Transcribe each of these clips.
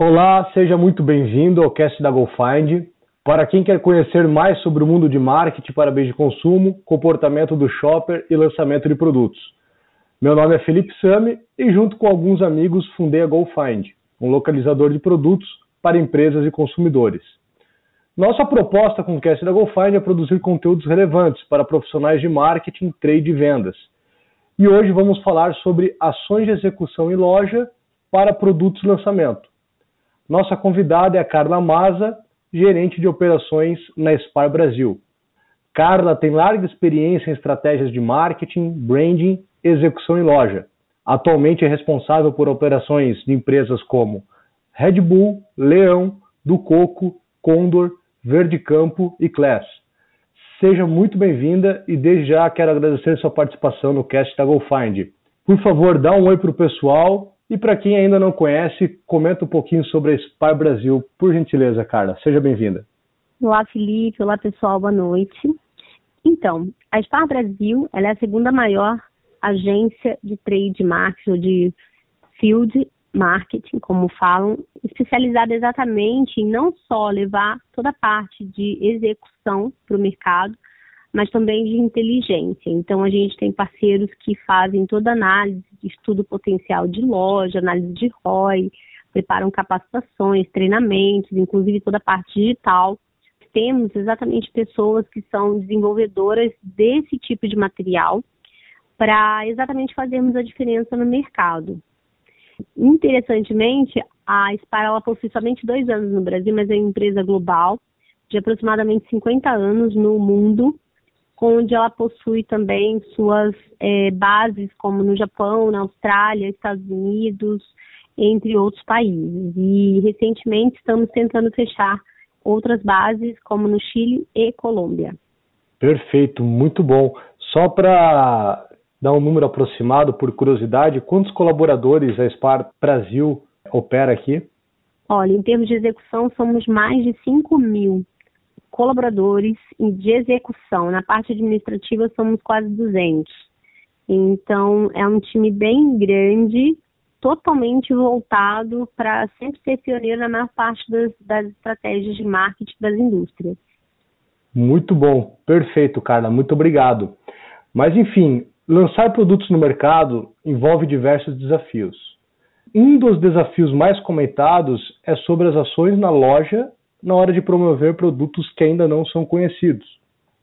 Olá, seja muito bem-vindo ao cast da GoFind. Para quem quer conhecer mais sobre o mundo de marketing para bens de consumo, comportamento do shopper e lançamento de produtos. Meu nome é Felipe Sami e junto com alguns amigos fundei a GoFind, um localizador de produtos para empresas e consumidores. Nossa proposta com o cast da GoFind é produzir conteúdos relevantes para profissionais de marketing, trade e vendas. E hoje vamos falar sobre ações de execução em loja para produtos lançamento. Nossa convidada é a Carla Maza, gerente de operações na Spar Brasil. Carla tem larga experiência em estratégias de marketing, branding e execução em loja. Atualmente é responsável por operações de empresas como Red Bull, Leão, do Coco, Condor, Verde Campo e Class. Seja muito bem-vinda e desde já quero agradecer sua participação no cast da GoFind. Por favor, dá um oi para o pessoal e para quem ainda não conhece, comenta um pouquinho sobre a Spar Brasil, por gentileza, Carla. Seja bem-vinda. Olá, Felipe. Olá, pessoal. Boa noite. Então, a Spar Brasil é a segunda maior agência de trade marketing, ou de field marketing, como falam, especializada exatamente em não só levar toda a parte de execução para o mercado, mas também de inteligência. Então, a gente tem parceiros que fazem toda análise estudo potencial de loja, análise de ROI, preparam capacitações, treinamentos, inclusive toda a parte digital. Temos exatamente pessoas que são desenvolvedoras desse tipo de material para exatamente fazermos a diferença no mercado. Interessantemente, a Spar ela possui somente dois anos no Brasil, mas é uma empresa global de aproximadamente 50 anos no mundo onde ela possui também suas é, bases, como no Japão, na Austrália, Estados Unidos, entre outros países. E recentemente estamos tentando fechar outras bases, como no Chile e Colômbia. Perfeito, muito bom. Só para dar um número aproximado, por curiosidade, quantos colaboradores a SPAR Brasil opera aqui? Olha, em termos de execução, somos mais de 5 mil colaboradores de execução. Na parte administrativa somos quase 200. Então é um time bem grande, totalmente voltado para sempre ser pioneiro na maior parte das, das estratégias de marketing das indústrias. Muito bom, perfeito, Carla, muito obrigado. Mas enfim, lançar produtos no mercado envolve diversos desafios. Um dos desafios mais comentados é sobre as ações na loja na hora de promover produtos que ainda não são conhecidos.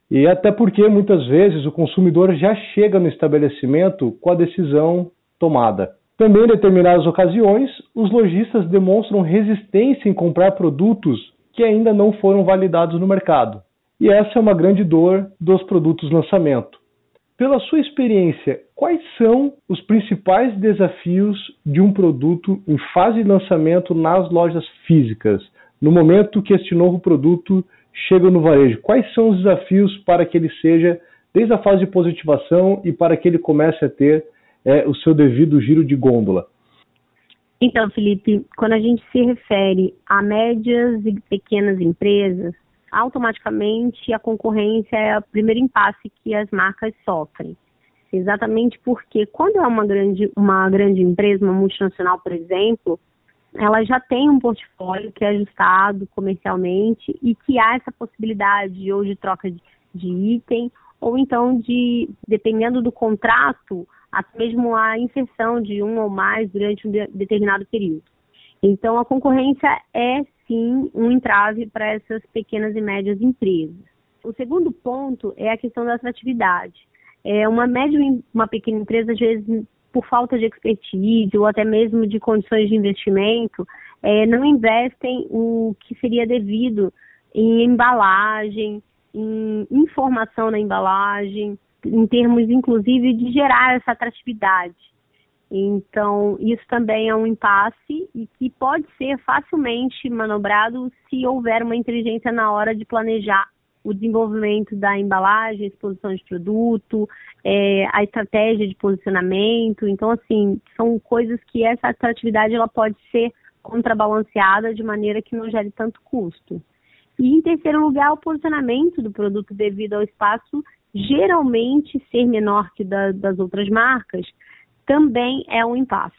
E até porque muitas vezes o consumidor já chega no estabelecimento com a decisão tomada. Também em determinadas ocasiões, os lojistas demonstram resistência em comprar produtos que ainda não foram validados no mercado. E essa é uma grande dor dos produtos lançamento. Pela sua experiência, quais são os principais desafios de um produto em fase de lançamento nas lojas físicas? No momento que este novo produto chega no varejo? Quais são os desafios para que ele seja, desde a fase de positivação e para que ele comece a ter é, o seu devido giro de gôndola? Então, Felipe, quando a gente se refere a médias e pequenas empresas, automaticamente a concorrência é o primeiro impasse que as marcas sofrem. Exatamente porque quando é uma grande, uma grande empresa, uma multinacional, por exemplo, ela já tem um portfólio que é ajustado comercialmente e que há essa possibilidade ou de troca de, de item ou então de, dependendo do contrato, até mesmo a inserção de um ou mais durante um de, determinado período. Então, a concorrência é sim um entrave para essas pequenas e médias empresas. O segundo ponto é a questão da atratividade. É, uma média uma pequena empresa, às vezes, por falta de expertise ou até mesmo de condições de investimento, é, não investem o que seria devido em embalagem, em informação na embalagem, em termos inclusive de gerar essa atratividade. Então, isso também é um impasse e que pode ser facilmente manobrado se houver uma inteligência na hora de planejar o desenvolvimento da embalagem, exposição de produto, é, a estratégia de posicionamento. Então, assim, são coisas que essa atratividade ela pode ser contrabalanceada de maneira que não gere tanto custo. E em terceiro lugar, o posicionamento do produto devido ao espaço geralmente ser menor que da, das outras marcas também é um impasse.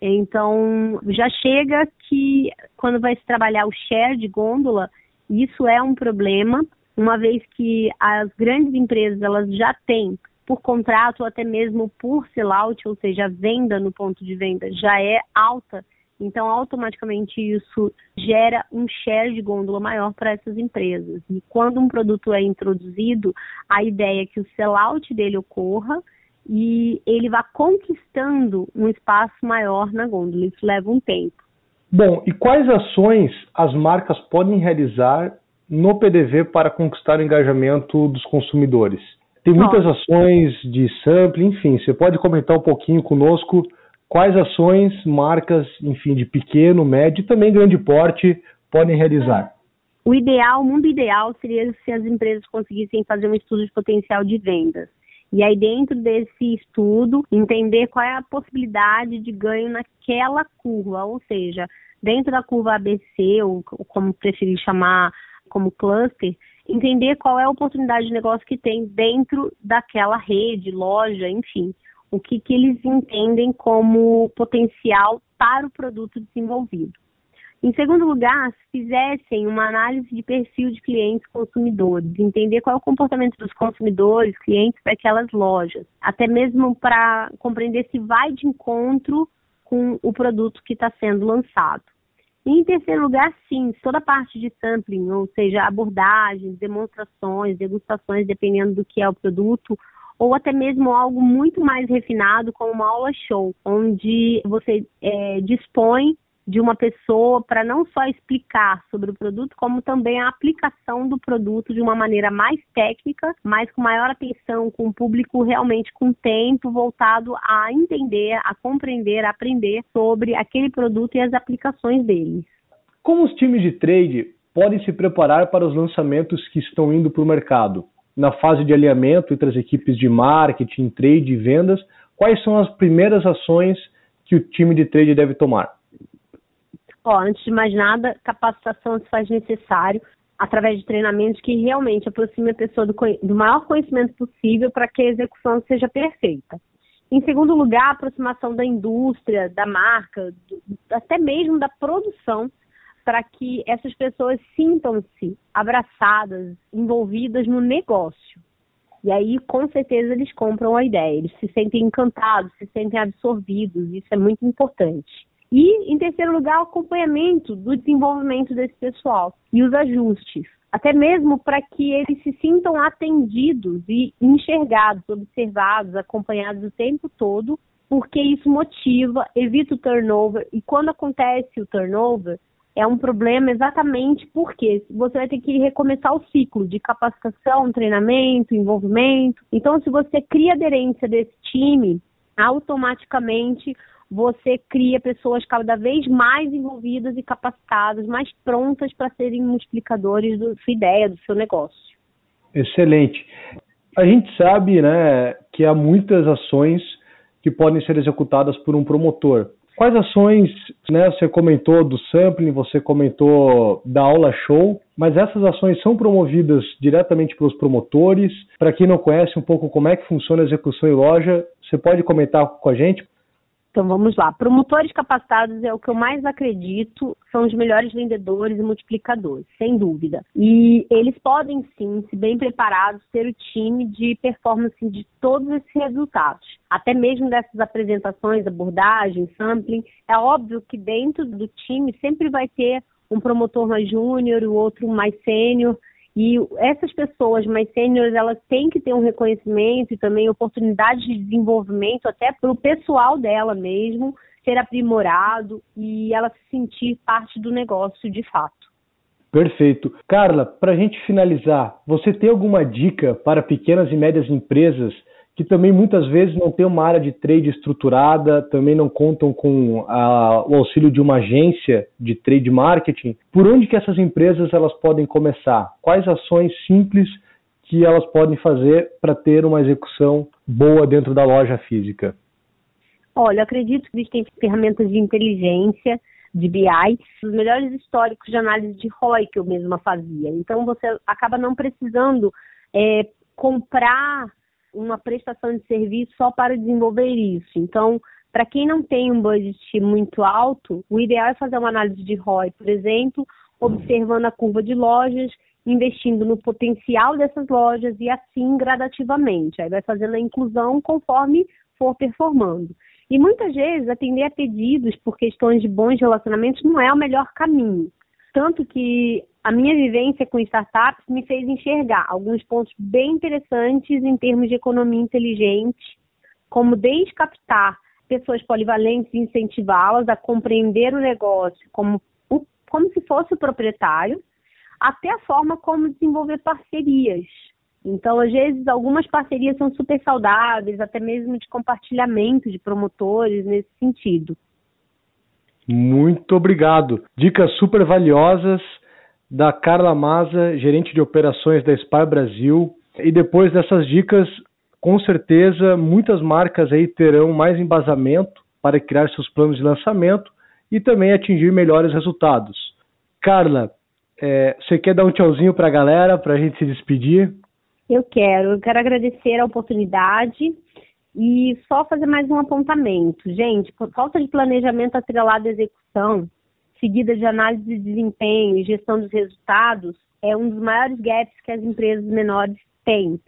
Então, já chega que quando vai se trabalhar o share de gôndola, isso é um problema, uma vez que as grandes empresas elas já têm por contrato ou até mesmo por sellout, ou seja, a venda no ponto de venda já é alta, então automaticamente isso gera um share de gôndola maior para essas empresas. E quando um produto é introduzido, a ideia é que o sellout dele ocorra e ele vá conquistando um espaço maior na gôndola. Isso leva um tempo. Bom, e quais ações as marcas podem realizar no PDV para conquistar o engajamento dos consumidores? Tem muitas Nossa. ações de sample, enfim, você pode comentar um pouquinho conosco quais ações marcas, enfim, de pequeno, médio e também grande porte podem realizar? O ideal, o mundo ideal seria se as empresas conseguissem fazer um estudo de potencial de vendas. E aí, dentro desse estudo, entender qual é a possibilidade de ganho naquela curva, ou seja, dentro da curva ABC, ou como preferir chamar como cluster, entender qual é a oportunidade de negócio que tem dentro daquela rede, loja, enfim, o que, que eles entendem como potencial para o produto desenvolvido. Em segundo lugar, se fizessem uma análise de perfil de clientes consumidores, entender qual é o comportamento dos consumidores, clientes para aquelas lojas, até mesmo para compreender se vai de encontro com o produto que está sendo lançado. E em terceiro lugar, sim, toda a parte de sampling, ou seja, abordagens, demonstrações, degustações, dependendo do que é o produto, ou até mesmo algo muito mais refinado, como uma aula show, onde você é, dispõe de uma pessoa para não só explicar sobre o produto, como também a aplicação do produto de uma maneira mais técnica, mas com maior atenção, com o público realmente com tempo voltado a entender, a compreender, a aprender sobre aquele produto e as aplicações deles. Como os times de trade podem se preparar para os lançamentos que estão indo para o mercado? Na fase de alinhamento entre as equipes de marketing, trade e vendas, quais são as primeiras ações que o time de trade deve tomar? Ó, antes de mais nada, capacitação se faz necessário através de treinamentos que realmente aproxime a pessoa do, do maior conhecimento possível para que a execução seja perfeita. Em segundo lugar, a aproximação da indústria, da marca, do, até mesmo da produção, para que essas pessoas sintam-se abraçadas, envolvidas no negócio. E aí, com certeza, eles compram a ideia, eles se sentem encantados, se sentem absorvidos, isso é muito importante. E, em terceiro lugar, o acompanhamento do desenvolvimento desse pessoal e os ajustes, até mesmo para que eles se sintam atendidos e enxergados, observados, acompanhados o tempo todo, porque isso motiva, evita o turnover, e quando acontece o turnover, é um problema exatamente porque você vai ter que recomeçar o ciclo de capacitação, treinamento, envolvimento. Então, se você cria aderência desse time, automaticamente você cria pessoas cada vez mais envolvidas e capacitadas, mais prontas para serem multiplicadores da sua ideia, do seu negócio. Excelente. A gente sabe né, que há muitas ações que podem ser executadas por um promotor. Quais ações, né, você comentou do sampling, você comentou da aula show, mas essas ações são promovidas diretamente pelos promotores. Para quem não conhece um pouco como é que funciona a execução em loja, você pode comentar com a gente? Então vamos lá. Promotores capacitados é o que eu mais acredito, são os melhores vendedores e multiplicadores, sem dúvida. E eles podem sim, se bem preparados, ter o time de performance de todos esses resultados. Até mesmo dessas apresentações, abordagem, sampling. É óbvio que dentro do time sempre vai ter um promotor mais júnior, o outro mais sênior, e essas pessoas mais sêniores, elas têm que ter um reconhecimento e também oportunidades de desenvolvimento até para o pessoal dela mesmo ser aprimorado e ela se sentir parte do negócio de fato. Perfeito. Carla, para a gente finalizar, você tem alguma dica para pequenas e médias empresas que também muitas vezes não têm uma área de trade estruturada, também não contam com a, o auxílio de uma agência de trade marketing. Por onde que essas empresas elas podem começar? Quais ações simples que elas podem fazer para ter uma execução boa dentro da loja física? Olha, acredito que existem ferramentas de inteligência, de BI, os melhores históricos de análise de ROI que eu mesma fazia. Então você acaba não precisando é, comprar uma prestação de serviço só para desenvolver isso. Então, Para quem não tem um budget muito alto, o ideal é fazer uma análise de ROI, por exemplo, observando a curva de lojas, investindo no potencial dessas lojas e assim gradativamente. Aí vai fazendo a inclusão conforme for performando. E muitas vezes atender a pedidos por questões de bons relacionamentos não é o melhor caminho. Tanto que a minha vivência com startups me fez enxergar alguns pontos bem interessantes em termos de economia inteligente, como descaptar pessoas polivalentes e incentivá-las a compreender o negócio como, como se fosse o proprietário, até a forma como desenvolver parcerias. Então, às vezes, algumas parcerias são super saudáveis, até mesmo de compartilhamento de promotores nesse sentido. Muito obrigado. Dicas super valiosas da Carla Maza, gerente de operações da Spar Brasil. E depois dessas dicas, com certeza muitas marcas aí terão mais embasamento para criar seus planos de lançamento e também atingir melhores resultados. Carla, é, você quer dar um tchauzinho para a galera, para a gente se despedir? Eu quero. Eu quero agradecer a oportunidade e só fazer mais um apontamento. Gente, falta de planejamento atrelado à execução, seguida de análise de desempenho e gestão dos resultados, é um dos maiores gaps que as empresas menores têm.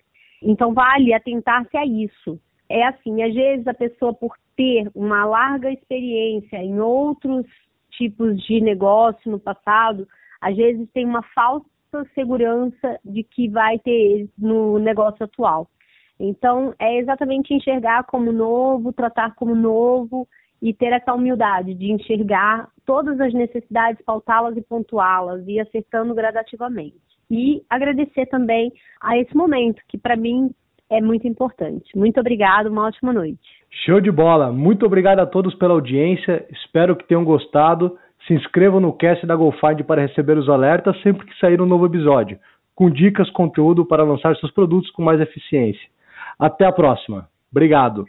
Então, vale atentar-se a isso. É assim, às vezes a pessoa, por ter uma larga experiência em outros tipos de negócio no passado, às vezes tem uma falsa segurança de que vai ter no negócio atual. Então, é exatamente enxergar como novo, tratar como novo e ter essa humildade de enxergar todas as necessidades, pautá-las e pontuá-las e acertando gradativamente. E agradecer também a esse momento, que para mim é muito importante. Muito obrigado, uma ótima noite. Show de bola! Muito obrigado a todos pela audiência, espero que tenham gostado. Se inscrevam no cast da GoFind para receber os alertas sempre que sair um novo episódio, com dicas, conteúdo para lançar seus produtos com mais eficiência. Até a próxima. Obrigado.